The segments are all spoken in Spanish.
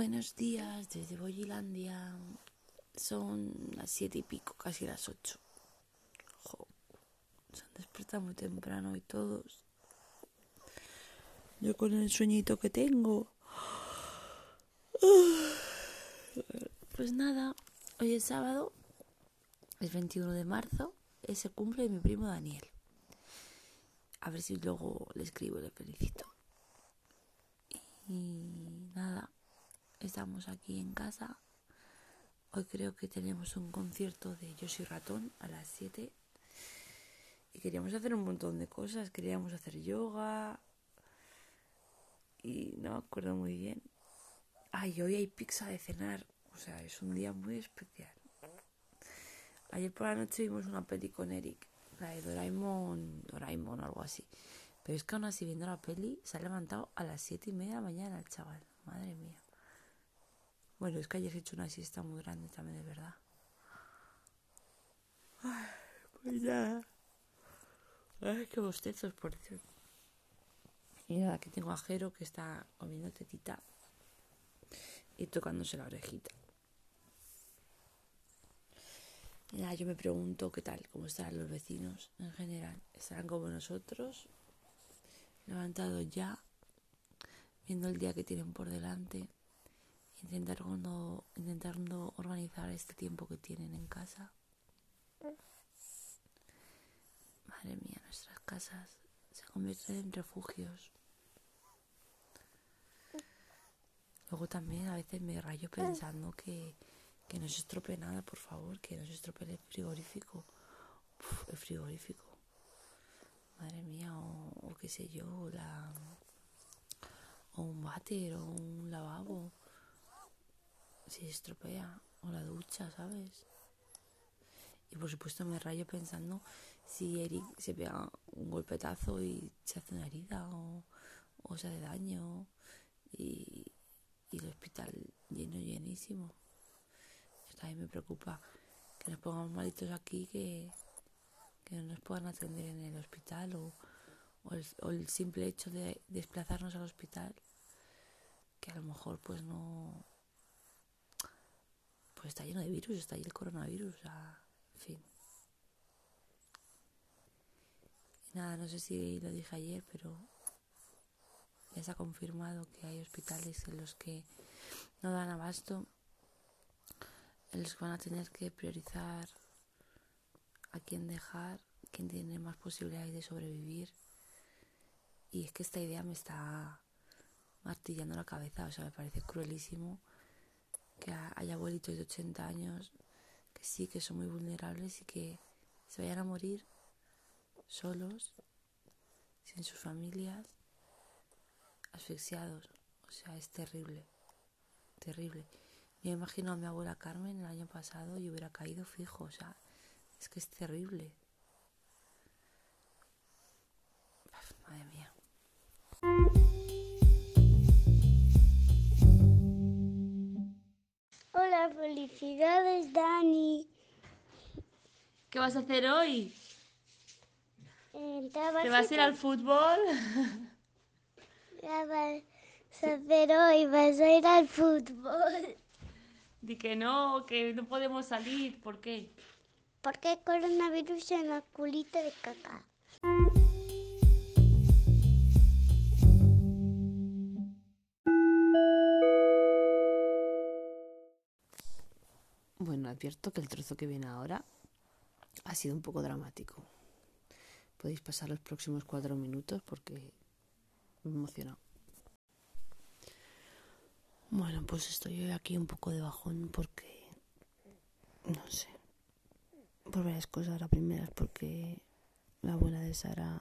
Buenos días desde Boyilandia. Son las siete y pico, casi las ocho. Jo, se han despertado muy temprano y todos. Yo con el sueñito que tengo. Pues nada, hoy es sábado, es 21 de marzo, es el cumple de mi primo Daniel. A ver si luego le escribo y le felicito. Y nada, estamos aquí en casa. Hoy creo que tenemos un concierto de Yoshi Ratón a las 7. Y queríamos hacer un montón de cosas. Queríamos hacer yoga. Y no me acuerdo muy bien. Ay, hoy hay pizza de cenar. O sea, es un día muy especial. Ayer por la noche vimos una peli con Eric. La de Doraemon, Doraemon o algo así. Pero es que aún así viendo la peli se ha levantado a las siete y media de la mañana el chaval. Madre mía. Bueno, es que he hecho una siesta muy grande también, de verdad. Ay, pues nada. Ay, qué bostezos, por cierto. Y nada, aquí tengo a Jero que está comiendo tetita y tocándose la orejita. Y nada, yo me pregunto qué tal, cómo estarán los vecinos en general. ¿Estarán como nosotros? Levantados ya, viendo el día que tienen por delante, intentando, intentando organizar este tiempo que tienen en casa. Madre mía, nuestras casas se convierten en refugios. Luego también a veces me rayo pensando que, que no se estropee nada, por favor, que no se estropee el frigorífico. Uf, el frigorífico. Madre mía, o, o qué sé yo, la, o un váter, o un lavabo. Si estropea, o la ducha, ¿sabes? Y por supuesto me rayo pensando si Eric se pega un golpetazo y se hace una herida o, o se hace daño y, y el hospital lleno, llenísimo. También me preocupa que nos pongamos malitos aquí, que, que no nos puedan atender en el hospital o, o, el, o el simple hecho de desplazarnos al hospital, que a lo mejor pues no... Pues está lleno de virus, está ahí el coronavirus, sea, en fin. Nada, no sé si lo dije ayer, pero ya se ha confirmado que hay hospitales en los que no dan abasto, en los que van a tener que priorizar a quién dejar, quién tiene más posibilidades de sobrevivir. Y es que esta idea me está martillando la cabeza, o sea, me parece cruelísimo que haya abuelitos de 80 años que sí, que son muy vulnerables y que se vayan a morir solos, sin sus familias asfixiados. O sea, es terrible, terrible. Yo imagino a mi abuela Carmen el año pasado y hubiera caído fijo. O sea, es que es terrible. Madre mía. Hola, felicidades, Dani. ¿Qué vas a hacer hoy? Eh, ¿te vas ¿Te vas a ir al fútbol? ¿Qué vas a hacer hoy? Vas a ir al fútbol. Di que no, que no podemos salir. ¿Por qué? Porque hay coronavirus en la culita de caca. Bueno, advierto que el trozo que viene ahora ha sido un poco dramático. Podéis pasar los próximos cuatro minutos porque me he emocionado. Bueno, pues estoy aquí un poco de bajón porque, no sé, por varias cosas. La primera es porque la abuela de Sara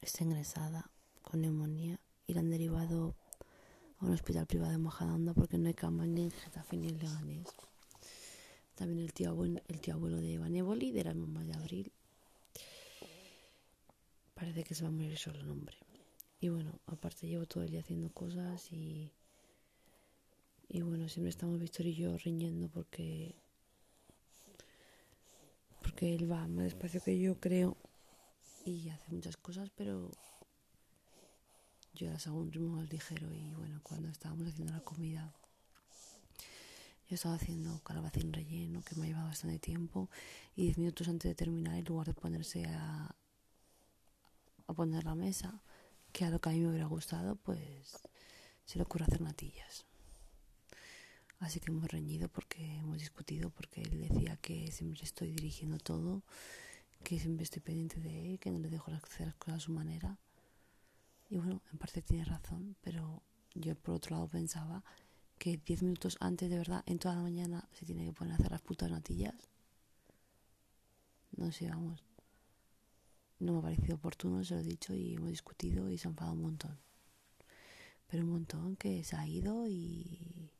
está ingresada con neumonía y la han derivado a un hospital privado de Majadahonda porque no hay camas ni en Getafe ni en Leganés. También el tío, abuelo, el tío abuelo de Vanéboli, de la mamá de Abril, parece que se va a morir solo el hombre. Y bueno, aparte llevo todo el día haciendo cosas y, y bueno, siempre estamos Víctor y yo riñendo porque, porque él va más despacio que yo creo y hace muchas cosas, pero yo las hago un ritmo más ligero y bueno, cuando estábamos haciendo la comida, yo estaba haciendo calabacín relleno que me ha llevado bastante tiempo y diez minutos antes de terminar, en lugar de ponerse a, a poner la mesa, que a lo que a mí me hubiera gustado, pues se le ocurre hacer natillas. Así que hemos reñido porque hemos discutido, porque él decía que siempre estoy dirigiendo todo, que siempre estoy pendiente de él, que no le dejo hacer las cosas a su manera. Y bueno, en parte tiene razón, pero yo por otro lado pensaba que diez minutos antes de verdad, en toda la mañana, se tiene que poner a hacer las putas natillas. No sé, vamos. No me ha parecido oportuno, se lo he dicho y hemos discutido y se ha enfadado un montón. Pero un montón que se ha ido y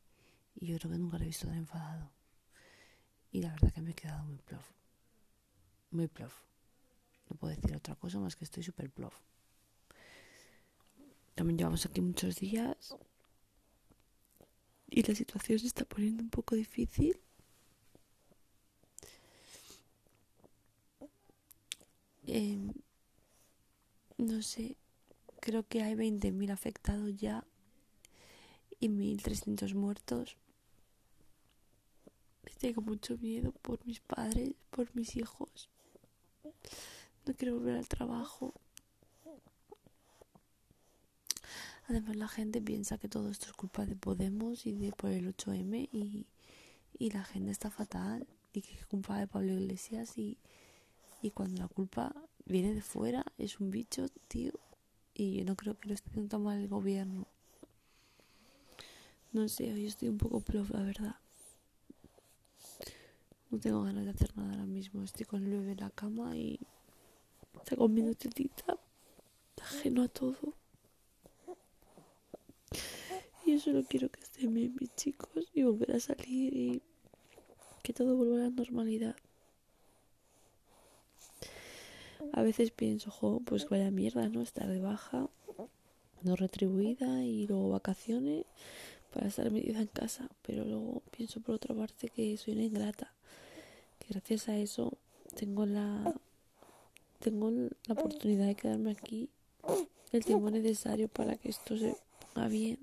y yo creo que nunca le he visto tan enfadado. Y la verdad que me he quedado muy plof. Muy plof. No puedo decir otra cosa más que estoy súper plof. También llevamos aquí muchos días. Y la situación se está poniendo un poco difícil. Em, no sé, creo que hay 20.000 afectados ya y 1.300 muertos. Tengo mucho miedo por mis padres, por mis hijos. No quiero volver al trabajo. Además la gente piensa que todo esto es culpa de Podemos y de por el 8M y, y la gente está fatal y que es culpa de Pablo Iglesias y, y cuando la culpa viene de fuera es un bicho, tío. Y yo no creo que lo esté haciendo tan mal el gobierno. No sé, hoy estoy un poco prof, la verdad. No tengo ganas de hacer nada ahora mismo. Estoy con el bebé en la cama y tengo mi notetita ajeno a todo. Y yo solo quiero que estén bien mis chicos y volver a salir y que todo vuelva a la normalidad. A veces pienso, jo, pues vaya mierda, ¿no? Estar de baja, no retribuida y luego vacaciones para estar metida en casa. Pero luego pienso por otra parte que soy una ingrata gracias a eso tengo la tengo la oportunidad de quedarme aquí el tiempo necesario para que esto se ponga bien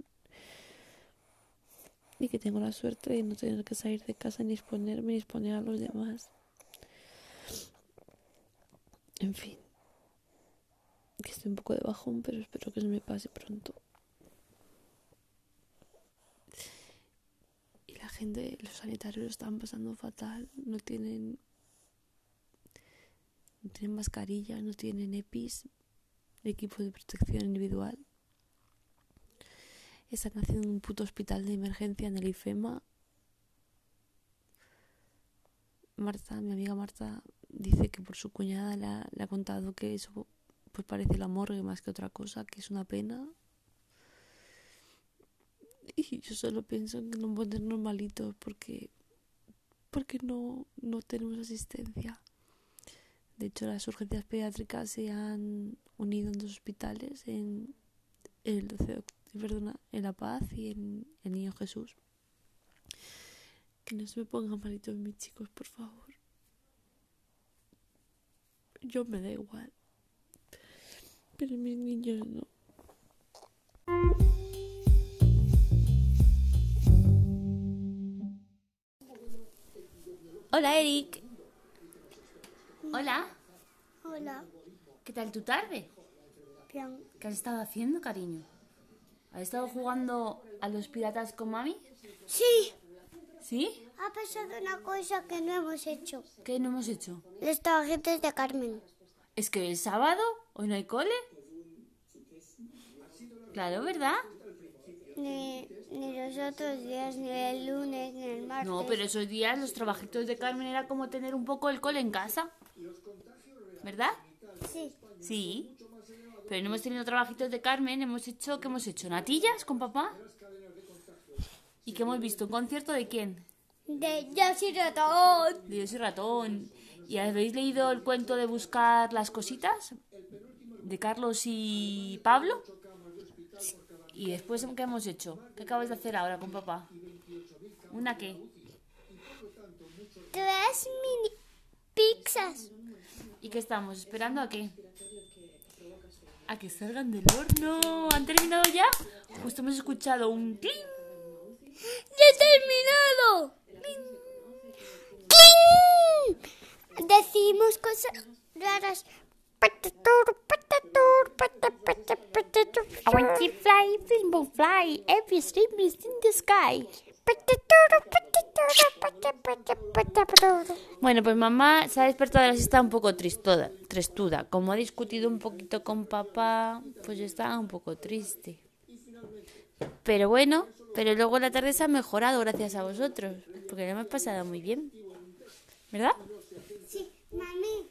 y que tengo la suerte de no tener que salir de casa ni exponerme ni exponer a los demás. En fin. Que estoy un poco de bajón pero espero que se me pase pronto. Gente, los sanitarios lo están pasando fatal, no tienen, no tienen mascarillas, no tienen EPIs, equipo de protección individual. Están haciendo un puto hospital de emergencia en el IFEMA. Marta, mi amiga Marta, dice que por su cuñada le ha, contado que eso pues parece la morgue más que otra cosa, que es una pena, y yo solo pienso en no poner normalitos porque porque no, no tenemos asistencia. De hecho, las urgencias pediátricas se han unido en dos hospitales, en el perdona, en La Paz y en el Niño Jesús. Que no se me pongan malitos mis chicos, por favor. Yo me da igual. Pero mis niños no. Hola, Eric. Hola. Hola. ¿Qué tal tu tarde? Bien. ¿Qué has estado haciendo, cariño? ¿Has estado jugando a los piratas con mami? Sí. ¿Sí? Ha pasado una cosa que no hemos hecho. ¿Qué no hemos hecho? Los trabajitos de Carmen. ¿Es que el sábado? ¿Hoy no hay cole? Claro, ¿verdad? Ni, ni los otros días, ni el lunes, ni el martes. No, pero esos días los trabajitos de Carmen era como tener un poco el cole en casa. ¿Verdad? Sí. Sí. Pero no hemos tenido trabajitos de Carmen, hemos hecho, ¿qué hemos hecho? ¿Natillas con papá? ¿Y qué hemos visto? ¿Un concierto de quién? De Yo soy ratón. De Yo soy ratón. ¿Y habéis leído el cuento de buscar las cositas? ¿De Carlos y Pablo? ¿Y después qué hemos hecho? ¿Qué acabas de hacer ahora con papá? ¿Una qué? Tres mini pizzas. ¿Y qué estamos? ¿Esperando a qué? A que salgan del horno. ¿Han terminado ya? Justo hemos escuchado un clink. ¡Ya he terminado! ¡Cling! Decimos cosas raras. Patatur, patatur, pata, pata, patatur. I want to fly, fly, every stream is in the sky. Bueno, pues mamá se ha despertado de la siesta un poco tristoda, trestuda. Como ha discutido un poquito con papá, pues está un poco triste. Pero bueno, pero luego la tarde se ha mejorado gracias a vosotros, porque lo hemos pasado muy bien. ¿Verdad? Sí, mami.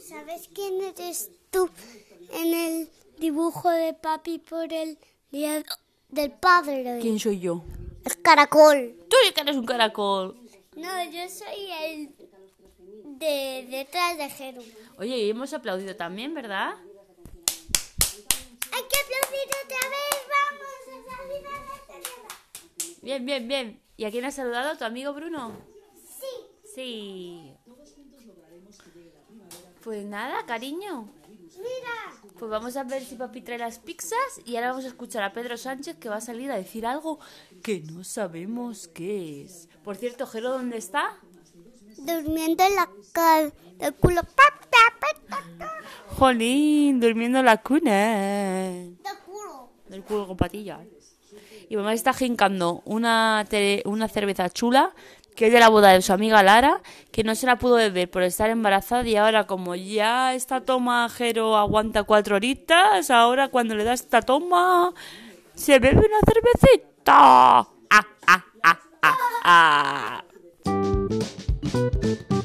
¿Sabes quién eres tú en el dibujo de papi por el día del padre? ¿Quién soy yo? El caracol. Tú que eres un caracol. No, yo soy el de detrás de Jero. Oye, y hemos aplaudido también, ¿verdad? Hay que aplaudir otra vez. Vamos a celebra. Bien, bien, bien. ¿Y a quién has saludado? ¿Tu amigo Bruno? Sí, Sí. Pues nada, cariño. Mira. Pues vamos a ver si papi trae las pizzas y ahora vamos a escuchar a Pedro Sánchez que va a salir a decir algo que no sabemos qué es. Por cierto, Jero, ¿dónde está? Durmiendo en la cara del culo. Jolín, durmiendo en la cuna. Del culo. Del culo con patillas. Y mamá está jincando una, una cerveza chula que es de la boda de su amiga Lara, que no se la pudo beber por estar embarazada y ahora como ya esta toma Jero aguanta cuatro horitas, ahora cuando le da esta toma se bebe una cervecita. ¡Ah, ah, ah, ah, ah!